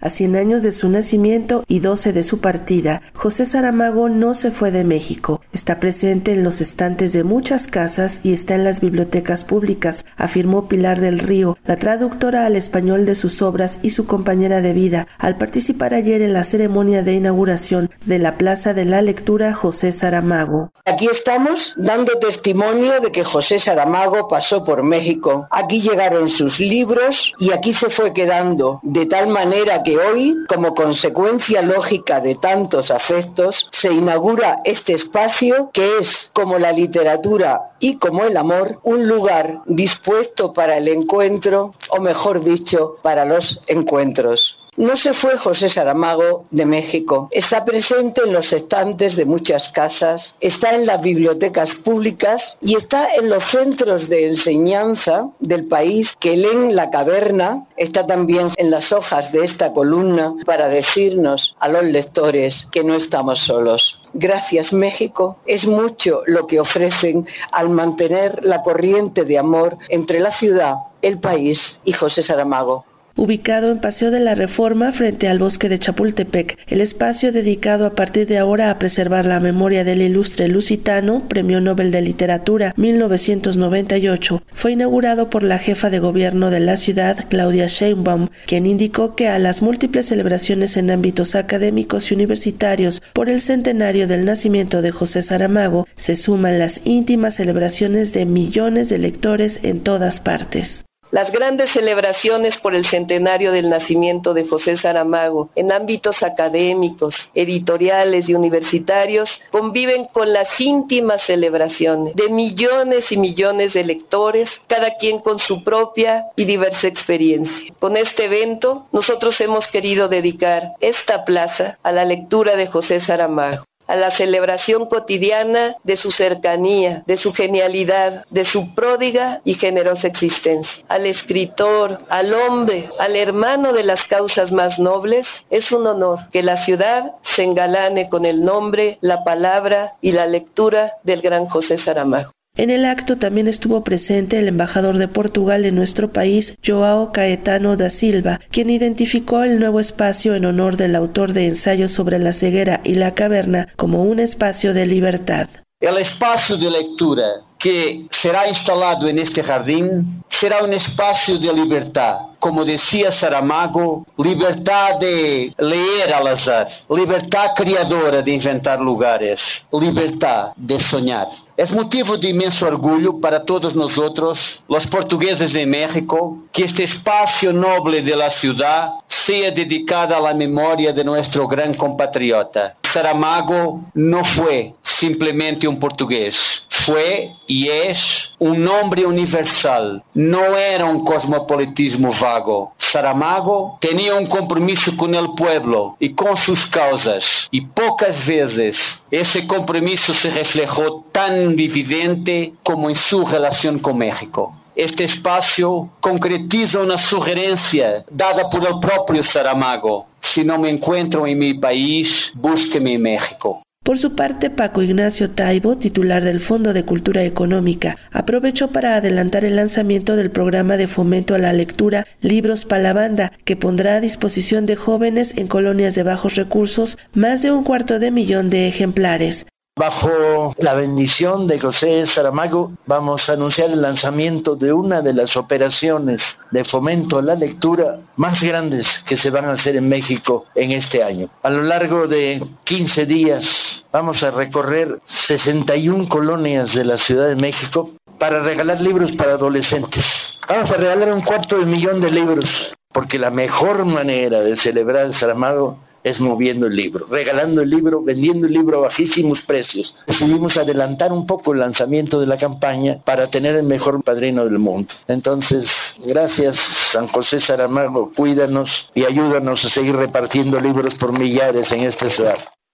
A 100 años de su nacimiento y 12 de su partida, José Saramago no se fue de México. Está presente en los estantes de muchas casas y está en las bibliotecas públicas, afirmó Pilar del Río, la traductora al español de sus obras y su compañera de vida, al participar ayer en la ceremonia de inauguración de la Plaza de la Lectura José Saramago. Aquí estamos dando testimonio de que José Saramago pasó por México. Aquí llegaron sus libros y aquí se fue quedando de tal manera hoy, como consecuencia lógica de tantos afectos, se inaugura este espacio que es, como la literatura y como el amor, un lugar dispuesto para el encuentro, o mejor dicho, para los encuentros. No se fue José Saramago de México. Está presente en los estantes de muchas casas, está en las bibliotecas públicas y está en los centros de enseñanza del país que leen la caverna. Está también en las hojas de esta columna para decirnos a los lectores que no estamos solos. Gracias México es mucho lo que ofrecen al mantener la corriente de amor entre la ciudad, el país y José Saramago ubicado en Paseo de la Reforma frente al bosque de Chapultepec, el espacio dedicado a partir de ahora a preservar la memoria del ilustre lusitano, Premio Nobel de Literatura 1998, fue inaugurado por la jefa de gobierno de la ciudad, Claudia Sheinbaum, quien indicó que a las múltiples celebraciones en ámbitos académicos y universitarios por el centenario del nacimiento de José Saramago se suman las íntimas celebraciones de millones de lectores en todas partes. Las grandes celebraciones por el centenario del nacimiento de José Saramago en ámbitos académicos, editoriales y universitarios conviven con las íntimas celebraciones de millones y millones de lectores, cada quien con su propia y diversa experiencia. Con este evento nosotros hemos querido dedicar esta plaza a la lectura de José Saramago a la celebración cotidiana de su cercanía, de su genialidad, de su pródiga y generosa existencia. Al escritor, al hombre, al hermano de las causas más nobles, es un honor que la ciudad se engalane con el nombre, la palabra y la lectura del gran José Saramago. En el acto también estuvo presente el embajador de Portugal en nuestro país, Joao Caetano da Silva, quien identificó el nuevo espacio en honor del autor de ensayos sobre la ceguera y la caverna como un espacio de libertad. El espacio de lectura que será instalado en este jardín será un espacio de libertad como decía Saramago, libertad de leer al azar, libertad criadora de inventar lugares, libertad de soñar. Es motivo de inmenso orgullo para todos nosotros, los portugueses de México, que este espacio noble de la ciudad sea dedicado a la memoria de nuestro gran compatriota. Saramago no fue simplemente un portugués, fue y es un hombre universal, no era un cosmopolitismo Saramago. Saramago tenía un compromiso con el pueblo y con sus causas, y pocas veces ese compromiso se reflejó tan evidente como en su relación con México. Este espacio concretiza una sugerencia dada por el propio Saramago. Si no me encuentro en mi país, búsqueme en México. Por su parte, Paco Ignacio Taibo, titular del Fondo de Cultura Económica, aprovechó para adelantar el lanzamiento del programa de fomento a la lectura Libros para la Banda, que pondrá a disposición de jóvenes en colonias de bajos recursos más de un cuarto de millón de ejemplares. Bajo la bendición de José Saramago, vamos a anunciar el lanzamiento de una de las operaciones de fomento a la lectura más grandes que se van a hacer en México en este año. A lo largo de 15 días vamos a recorrer 61 colonias de la Ciudad de México para regalar libros para adolescentes. Vamos a regalar un cuarto de millón de libros, porque la mejor manera de celebrar el Saramago es moviendo el libro, regalando el libro, vendiendo el libro a bajísimos precios. Decidimos adelantar un poco el lanzamiento de la campaña para tener el mejor padrino del mundo. Entonces, gracias San José Saramago, cuídanos y ayúdanos a seguir repartiendo libros por millares en esta ciudad.